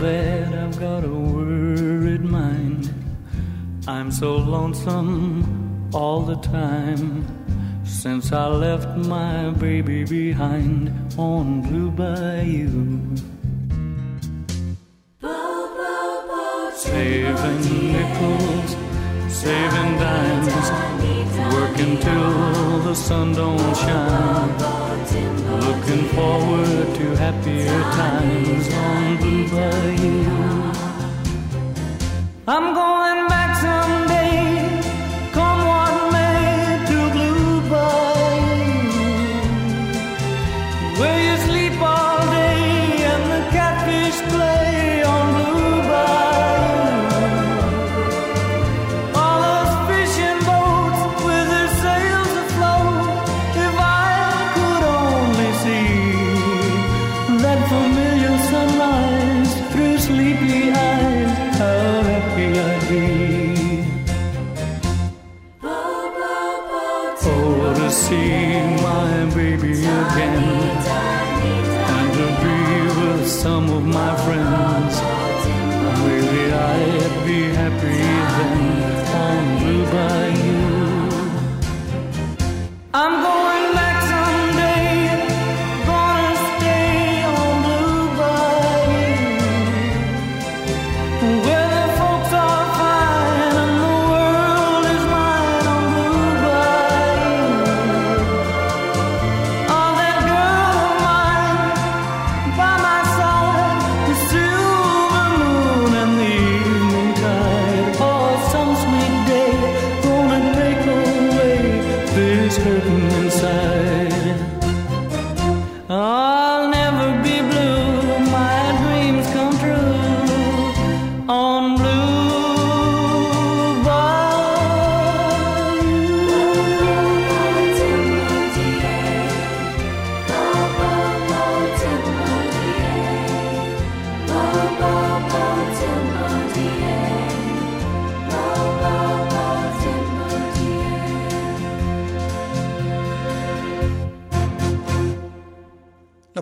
Bad I've got a worried mind. I'm so lonesome all the time since I left my baby behind on Blue Bayou. Saving nickels, saving dimes, working till the sun don't shine Looking forward to happier times on Blue Bayou. I'm going back someday,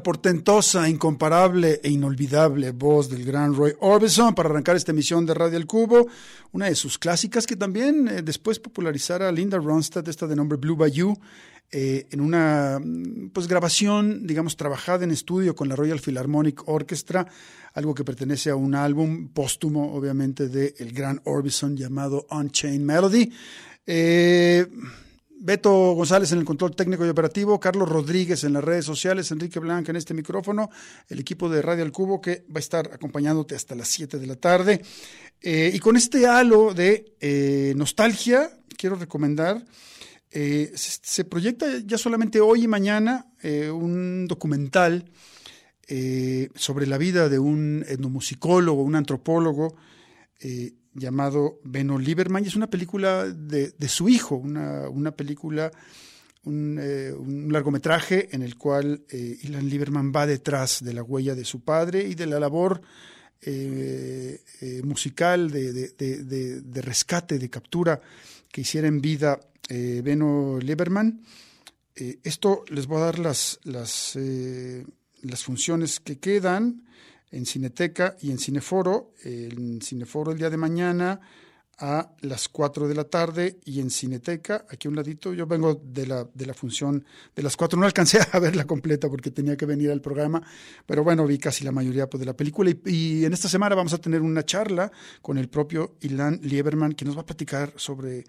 portentosa, incomparable e inolvidable voz del gran Roy Orbison para arrancar esta emisión de Radio El Cubo, una de sus clásicas que también eh, después popularizara Linda Ronstadt, esta de nombre Blue Bayou, eh, en una mm, pues grabación, digamos, trabajada en estudio con la Royal Philharmonic Orchestra, algo que pertenece a un álbum póstumo, obviamente, de el gran Orbison llamado Unchained Melody. Eh, Beto González en el control técnico y operativo, Carlos Rodríguez en las redes sociales, Enrique Blanca en este micrófono, el equipo de Radio al Cubo que va a estar acompañándote hasta las 7 de la tarde. Eh, y con este halo de eh, nostalgia, quiero recomendar, eh, se, se, proyecta ya solamente hoy y mañana un documental sobre la vida de un etnomusicólogo, un antropólogo, llamado Beno Lieberman, y es una película de, de su hijo, una, una película, un, eh, un, largometraje en el cual eh, Ilan Lieberman va detrás de la huella de su padre y de la labor eh, musical de, de, de, rescate, de captura que hiciera en vida Beno Lieberman. esto les voy a dar las, las, las funciones que quedan en Cineteca y en Cineforo. En Cineforo el día de mañana a las 4 de la tarde y en Cineteca, aquí a un ladito. Yo vengo de la, de la función de las 4, no alcancé a verla completa porque tenía que venir al programa, pero bueno, vi casi la mayoría pues, de la película. Y, y, en esta semana vamos a tener una charla con el propio Ilan Lieberman, que nos va a platicar sobre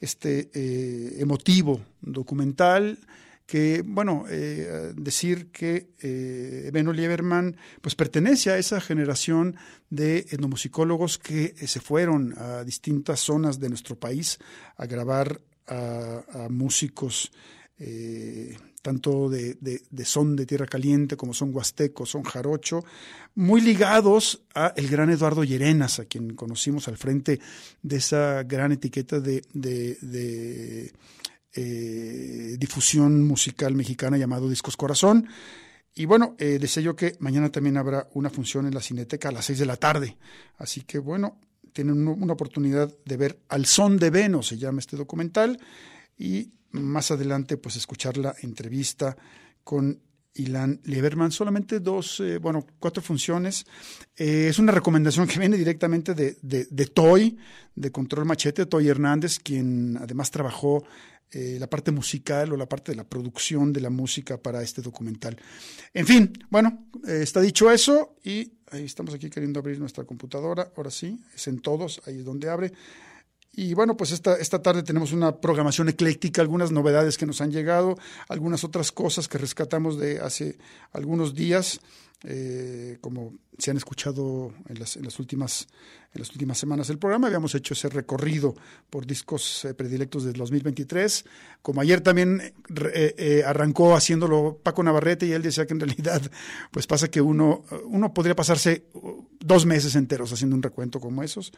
este eh, emotivo documental que, bueno, eh, decir que eh, Beno Lieberman pues pertenece a esa generación de etnomusicólogos que eh, se fueron a distintas zonas de nuestro país a grabar a, músicos eh, tanto de, son de tierra caliente como son huasteco, son jarocho, muy ligados a el gran Eduardo Llerenas, a quien conocimos al frente de esa gran etiqueta de eh, difusión musical mexicana llamado Discos Corazón. Y bueno, eh, yo que mañana también habrá una función en la Cineteca a las 6 de la tarde. Así que bueno, tienen una oportunidad de ver Al son de Veno, se llama este documental, y más adelante pues escuchar la entrevista con Ilan Lieberman. Solamente dos, eh, bueno, cuatro funciones. Eh, es una recomendación que viene directamente de, de Toy, de Control Machete, Toy Hernández, quien además trabajó eh, la parte musical o la parte de la producción de la música para este documental. En fin, bueno, eh, está dicho eso y ahí estamos aquí queriendo abrir nuestra computadora. Ahora sí, es en todos, ahí es donde abre. Y bueno, pues esta, esta tarde tenemos una programación ecléctica, algunas novedades que nos han llegado, algunas otras cosas que rescatamos de hace algunos días, eh, como se han escuchado en las, en las últimas en las últimas semanas del programa. Habíamos hecho ese recorrido por discos eh, predilectos del 2023. Como ayer también eh, eh, arrancó haciéndolo Paco Navarrete y él decía que en realidad pues pasa que uno, uno podría pasarse dos meses enteros haciendo un recuento como esos.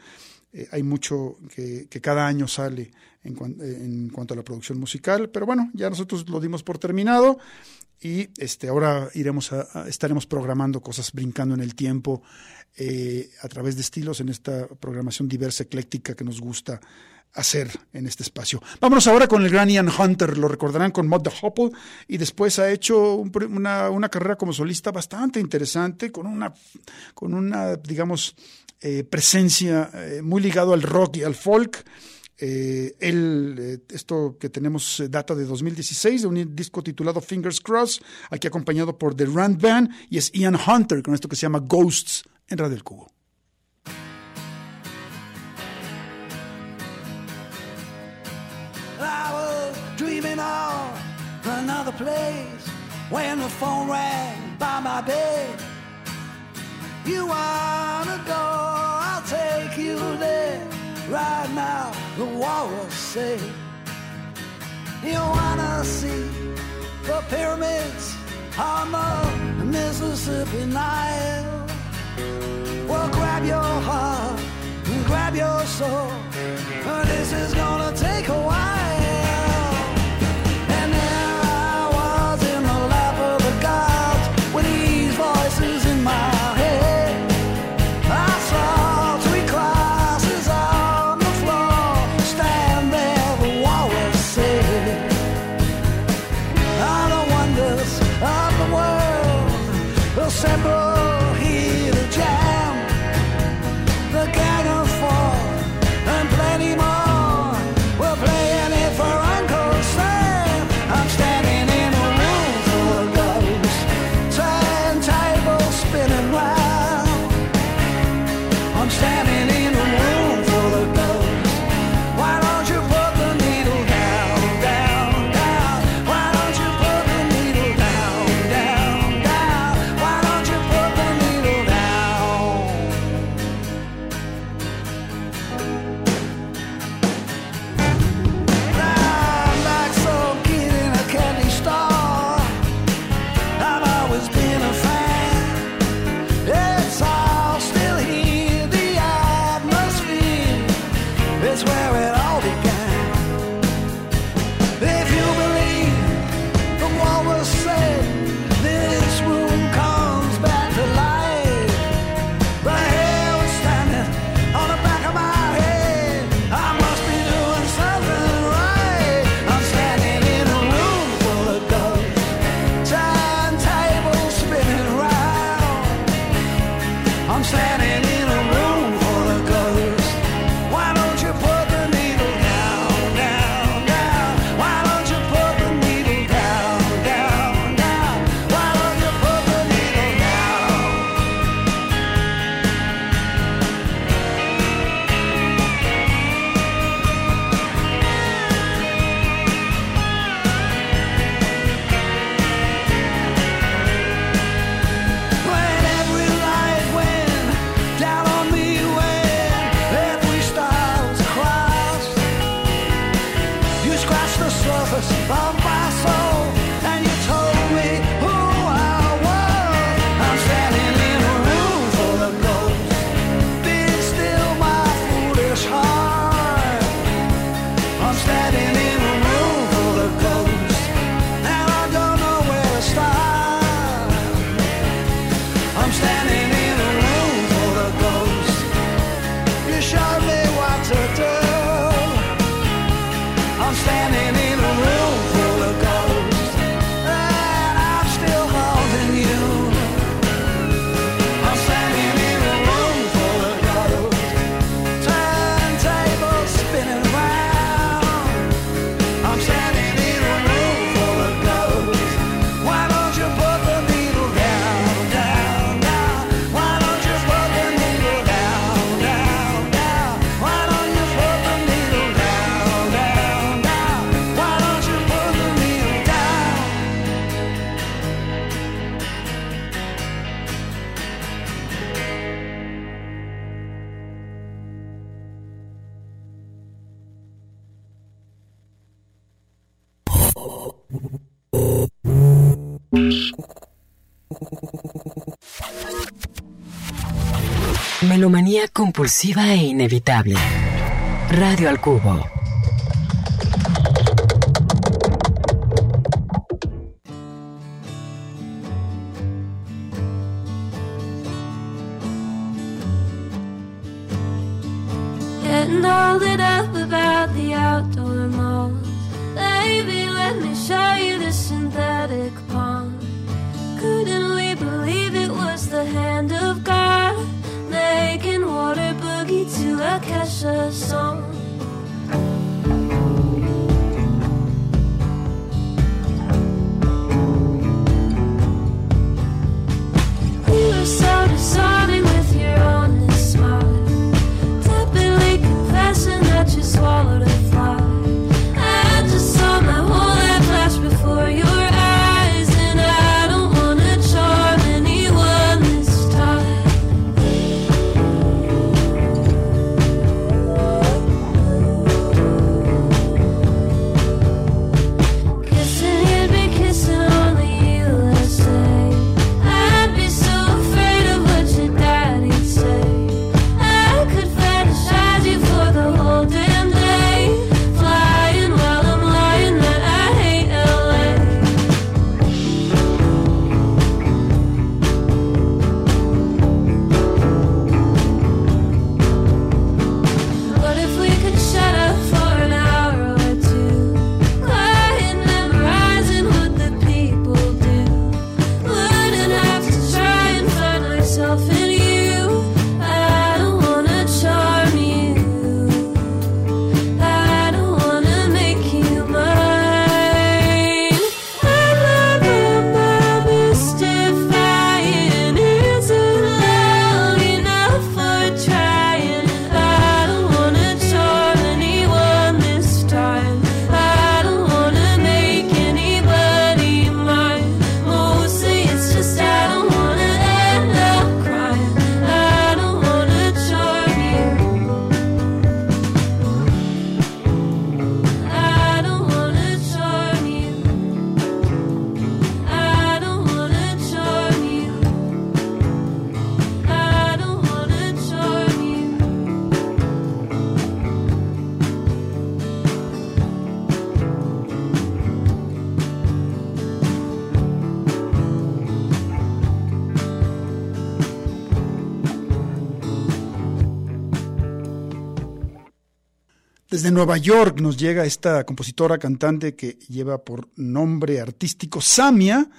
Eh, hay mucho que, cada año sale en, en cuanto a la producción musical, pero bueno, ya nosotros lo dimos por terminado y este, ahora iremos a, a, estaremos programando cosas brincando en el tiempo eh, a través de estilos en esta programación diversa, ecléctica que nos gusta hacer en este espacio. Vámonos ahora con el gran Ian Hunter, lo recordarán con Mod the Hopple, y después ha hecho un, una, una, carrera como solista bastante interesante, con una, con una digamos, eh, presencia eh, muy ligado al rock y al folk. Eh, el, esto que tenemos data de 2016, de un disco titulado Fingers Crossed, aquí acompañado por The Rand Band, y es Ian Hunter con esto que se llama Ghosts en Radio El Cubo. I was dreaming of another place when the phone rang by my bed. You wanna go, I'll take you there. Right now, the walls say you wanna see the pyramids on the Mississippi Nile. Well, grab your heart and grab your soul. Melomanía compulsiva e inevitable. Radio al Cubo. Desde Nueva York nos llega esta compositora cantante que lleva por nombre artístico Samia.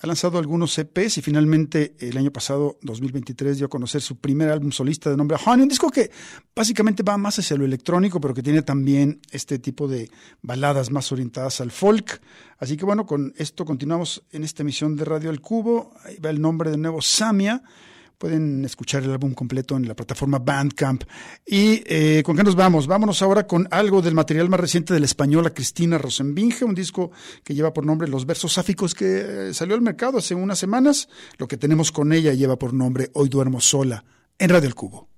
Ha lanzado algunos EPs y finalmente el año pasado, 2023, dio a conocer su primer álbum solista de nombre Honey, un disco que básicamente va más hacia lo electrónico, pero que tiene también este tipo de baladas más orientadas al folk. Así que bueno, con esto continuamos en esta emisión de Radio El Cubo. Ahí va el nombre de nuevo Samia. Pueden escuchar el álbum completo en la plataforma Bandcamp. ¿Y eh, con qué nos vamos? Vámonos ahora con algo del material más reciente de la española Cristina Rosenbinge, un disco que lleva por nombre Los Versos Sáficos, que eh, salió al mercado hace unas semanas. Lo que tenemos con ella lleva por nombre Hoy duermo sola, en Radio El Cubo.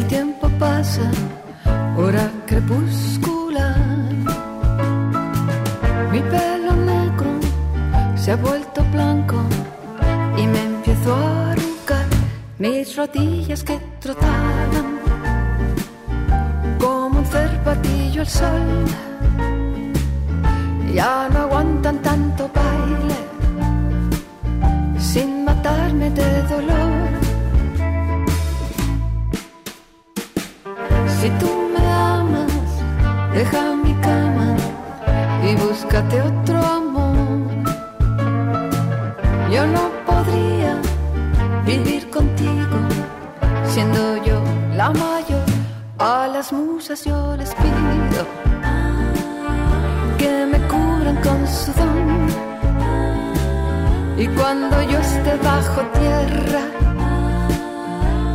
El tiempo pasa, hora crepuscular. Mi pelo negro se ha vuelto blanco y me empiezo a arrugar mis rodillas que trotaban como un cervatillo al sol. Ya no aguantan tanto baile sin matarme de dolor. Búscate otro amor. Yo no podría vivir contigo, siendo yo la mayor. A las musas yo les pido que me cubran con su don. Y cuando yo esté bajo tierra,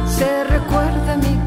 se recuerda mi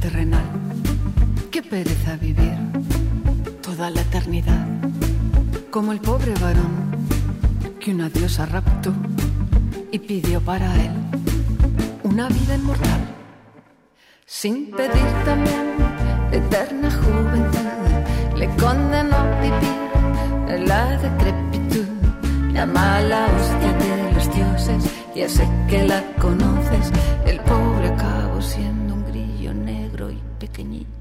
terrenal. Qué pereza vivir toda la eternidad, como el pobre varón que una diosa raptó y pidió para él una vida inmortal, sin pedir también eterna juventud, le condenó a vivir en la decrepitud, la mala hostia de los dioses, ya sé que la conoces, el pobre acabó siendo un grillo negro y pequeñito.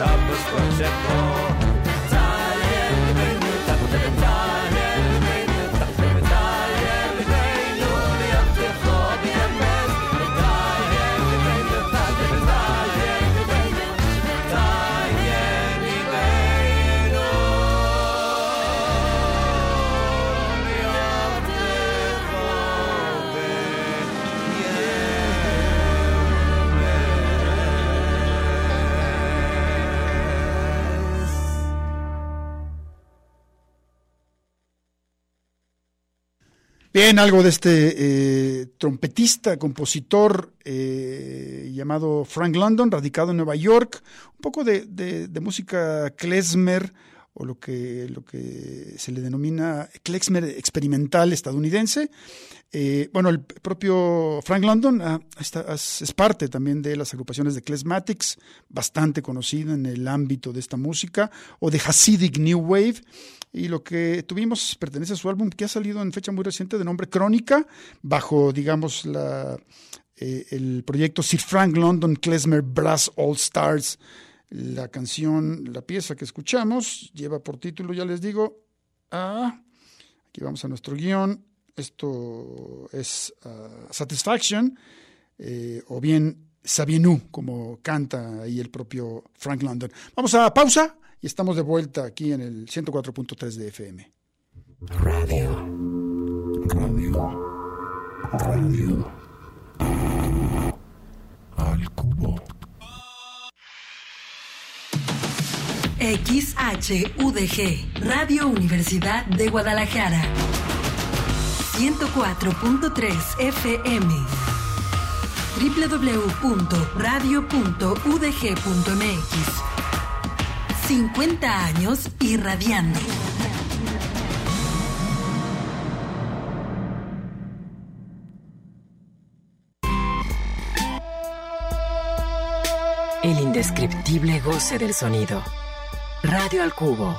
of us, but Algo de este eh, trompetista, compositor eh, llamado Frank London, radicado en Nueva York, un poco de, de- de música klezmer o lo que, lo que se le denomina klezmer experimental estadounidense. Eh, bueno, el propio Frank London ah, es, parte también de las agrupaciones de Klezmatics, bastante conocido en el ámbito de esta música, o de Hasidic New Wave. Y lo que tuvimos pertenece a su álbum que ha salido en fecha muy reciente de nombre Crónica, bajo, digamos, la, eh, el proyecto Sir Frank London Klezmer Brass All Stars. La canción, la pieza que escuchamos, lleva por título, ya les digo, ah, aquí vamos a nuestro guion. Esto es ah, Satisfaction, eh, o bien Sabienu, como canta ahí el propio Frank London. Vamos a pausa y estamos de vuelta aquí en el 104.3 de FM. Radio. Radio. Radio. Al cubo. XHUDG, Radio Universidad de Guadalajara. 104.3 FM. www.radio.udg.mx. 50 años irradiando. El indescriptible goce del sonido. Radio al cubo.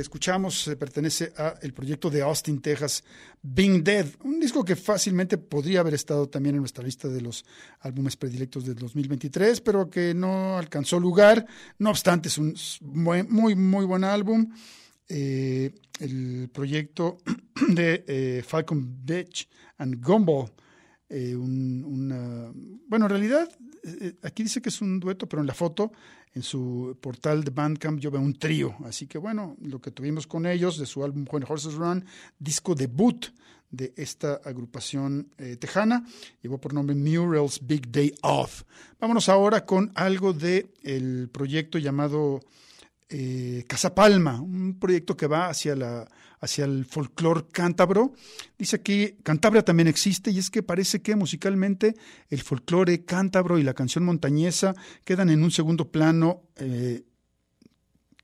Escuchamos pertenece a el proyecto de Austin, Texas, Being Dead, un disco que fácilmente podría haber estado también en nuestra lista de los álbumes predilectos del 2023, pero que no alcanzó lugar. No obstante, es un muy, muy, muy buen álbum. Eh, el proyecto de eh, Falcon Beach and Gumball, eh, un- bueno, en realidad eh, aquí dice que es un dueto, pero en la foto, en su portal de Bandcamp, yo veo un trío. Así que bueno, lo que tuvimos con ellos de su álbum When Horses Run, disco debut de esta agrupación eh, tejana, llevó por nombre Murals Big Day Off. Vámonos ahora con algo de el proyecto llamado eh, Casa Palma, un proyecto que va hacia, la, hacia el folclore cántabro. Dice aquí, Cantabria también existe y es que parece que musicalmente el folclore cántabro y la canción montañesa quedan en un segundo plano. eh,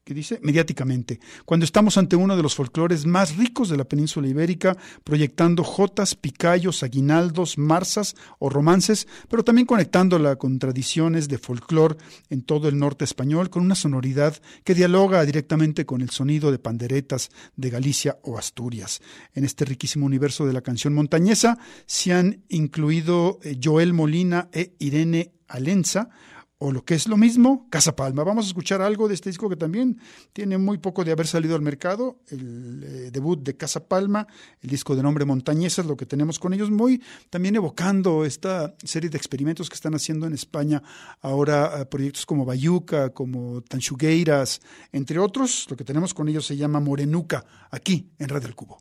¿Qué dice? Mediáticamente. Cuando estamos ante uno de los folclores más ricos de la península ibérica, proyectando jotas, picayos, aguinaldos, marzas o romances, pero también conectándola con tradiciones de folclor en todo el norte español, con una sonoridad que dialoga directamente con el sonido de panderetas de Galicia o Asturias. En este riquísimo universo de la canción montañesa se han incluido eh, Joel Molina e Irene Alenza, o lo que es lo mismo, Casa Palma. Vamos a escuchar algo de este disco que también tiene muy poco de haber salido al mercado, el eh, debut de Casa Palma, el disco de nombre Montañesa, es lo que tenemos con ellos, muy también evocando esta serie de experimentos que están haciendo en España ahora eh, proyectos como Bayuca, como Tanchugueiras, entre otros, lo que tenemos con ellos se llama Morenuca, aquí en Radio El Cubo.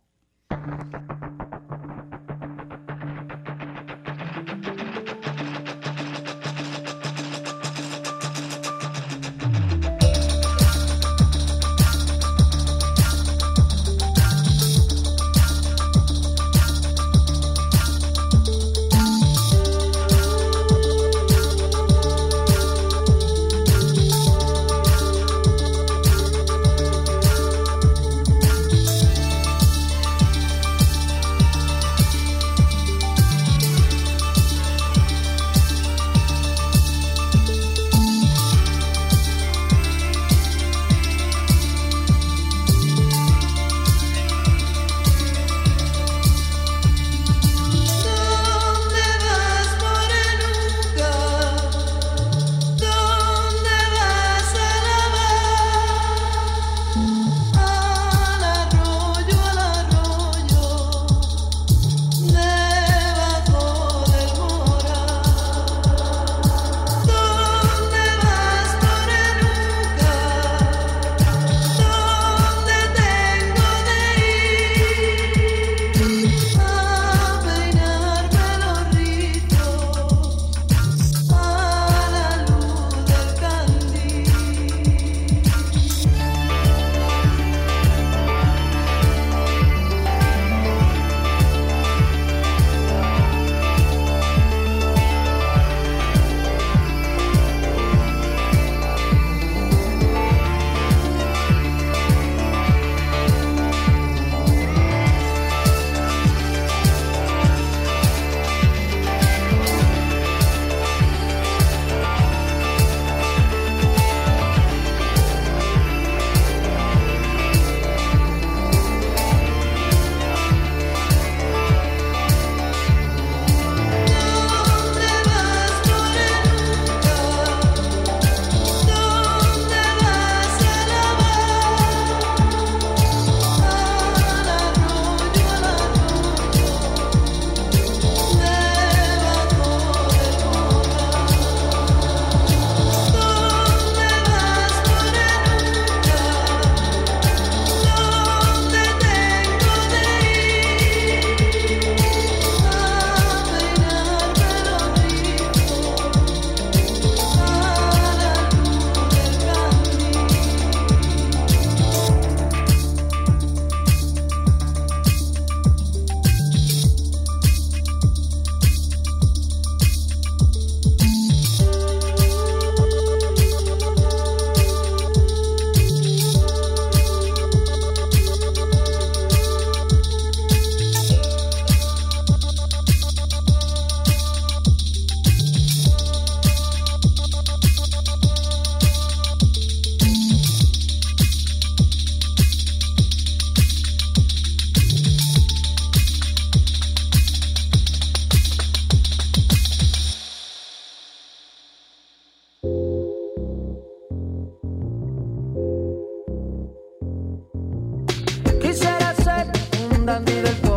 hablando the corazón.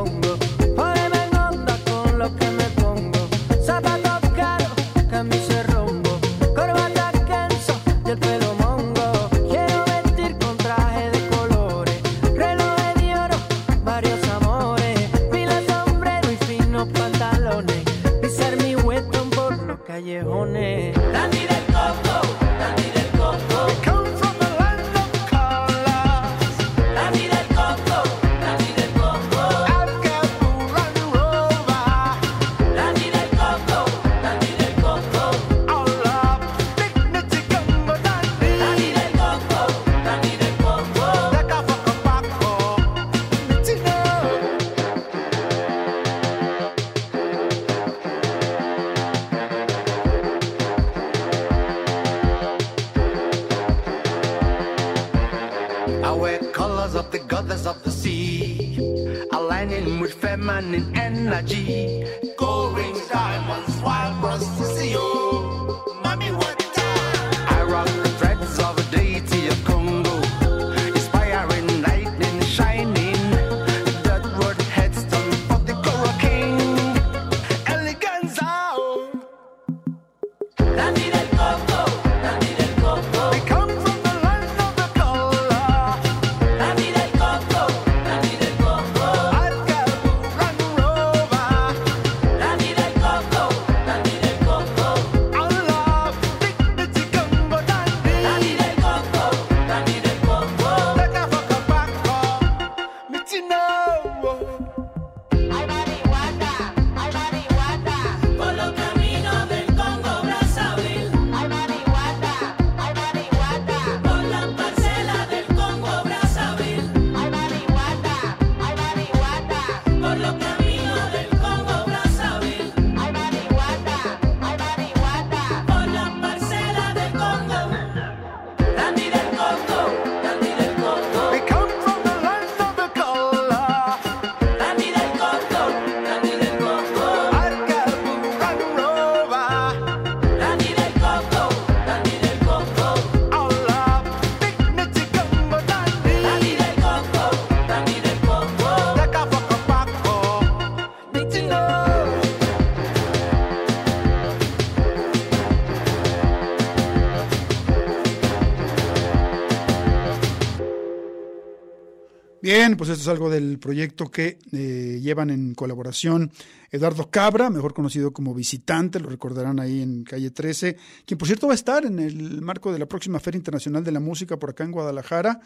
Pues esto es algo del proyecto que eh, llevan en colaboración Eduardo Cabra, mejor conocido como visitante, lo recordarán ahí en calle 13, quien por cierto va a estar en el marco de la próxima Feria Internacional de la Música por acá en Guadalajara,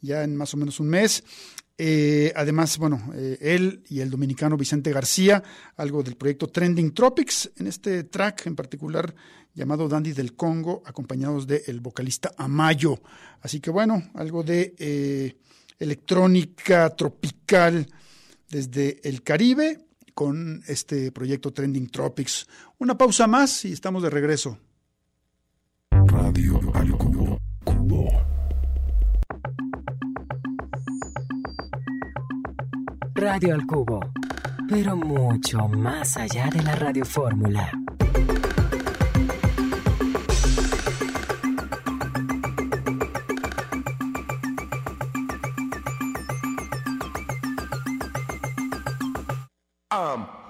ya en más o menos un mes. Eh, además, bueno, eh, él y el dominicano Vicente García, algo del proyecto Trending Tropics, en este track en particular llamado Dandy del Congo, acompañados del vocalista Amayo. Así que bueno, algo de electrónica tropical desde el Caribe con este proyecto Trending Tropics. Una pausa más y estamos de regreso. Radio al cubo. cubo. Radio al cubo, pero mucho más allá de la radiofórmula. time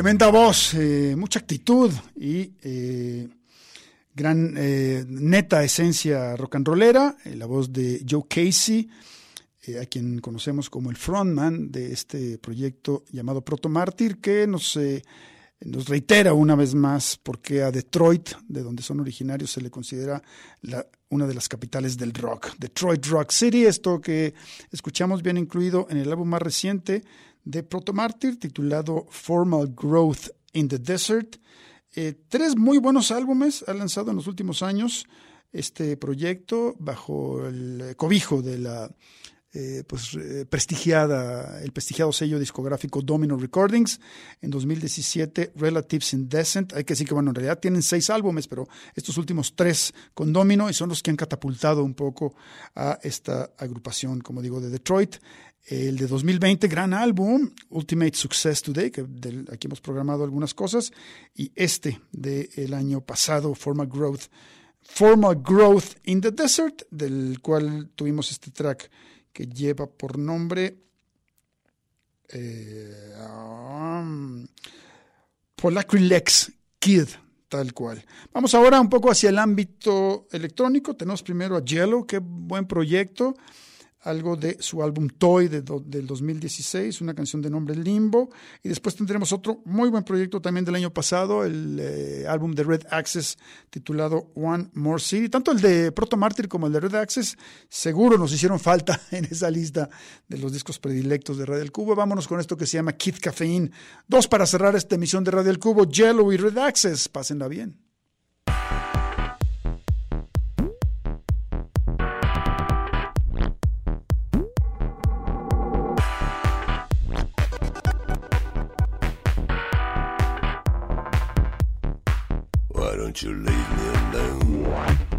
Tremenda voz, eh, mucha actitud y eh, gran eh, neta esencia rock and rollera, eh, la voz de Joe Casey, eh, a quien conocemos como el frontman de este proyecto llamado Proto Mártir, que nos, eh, nos reitera una vez más por qué a Detroit, de donde son originarios, se le considera la- una de las capitales del rock. Detroit Rock City, esto que escuchamos bien incluido en el álbum más reciente de Proto Mártir, titulado Formal Growth in the Desert. Eh, tres muy buenos álbumes ha lanzado en los últimos años este proyecto bajo el cobijo de la eh, pues, eh, prestigiada, el prestigiado sello discográfico Domino Recordings. En 2017, Relatives Indecent. Hay que decir que, bueno, en realidad tienen seis álbumes, pero estos últimos tres con Domino y son los que han catapultado un poco a esta agrupación, como digo, de Detroit. El de 2020, gran álbum, Ultimate Success Today, que aquí hemos programado algunas cosas, y este del año pasado, Formal Growth, Formal Growth in the Desert, del cual tuvimos este track que lleva por nombre eh, um, Kid, tal cual. Vamos ahora un poco hacia el ámbito electrónico. Tenemos primero a Yellow, qué buen proyecto. Algo de su álbum Toy de del 2016, una canción de nombre Limbo. Y después tendremos otro muy buen proyecto también del año pasado, el eh, álbum de Red Access titulado One More City. Tanto el de Proto Martyr como el de Red Access seguro nos hicieron falta en esa lista de los discos predilectos de Radio El Cubo. Vámonos con esto que se llama Kid Caffeine. Dos para cerrar esta emisión de Radio El Cubo, Yellow y Red Access. Pásenla bien. Don't you leave me alone?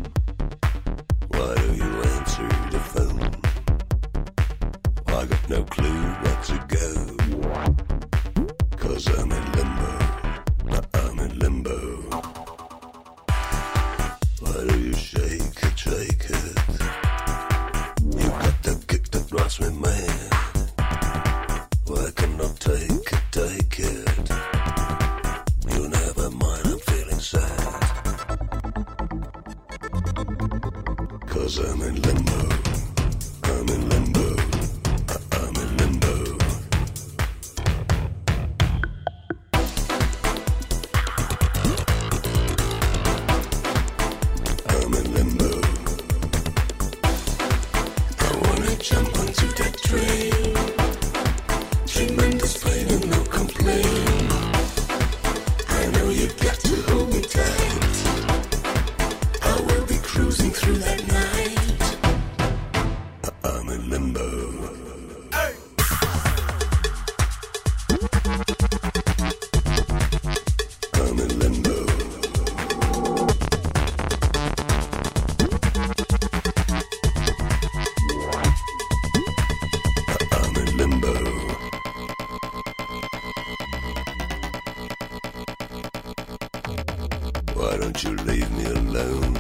Why don't you leave me alone?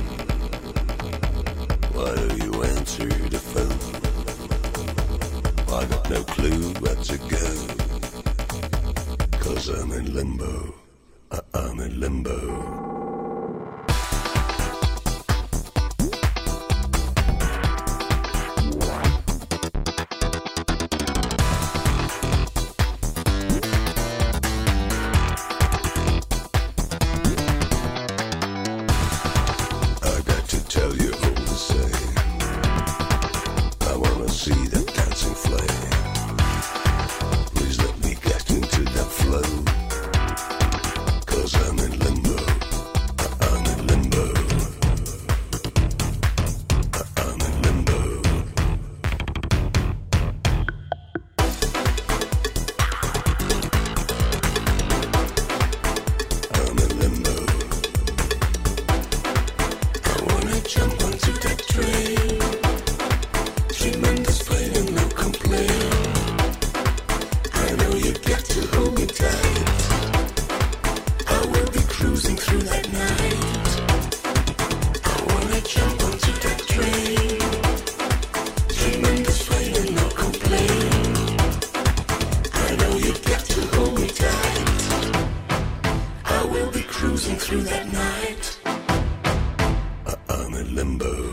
Why do you answer the phone? I got no clue where to go. Cause I'm in limbo. I- I'm in limbo. limbo.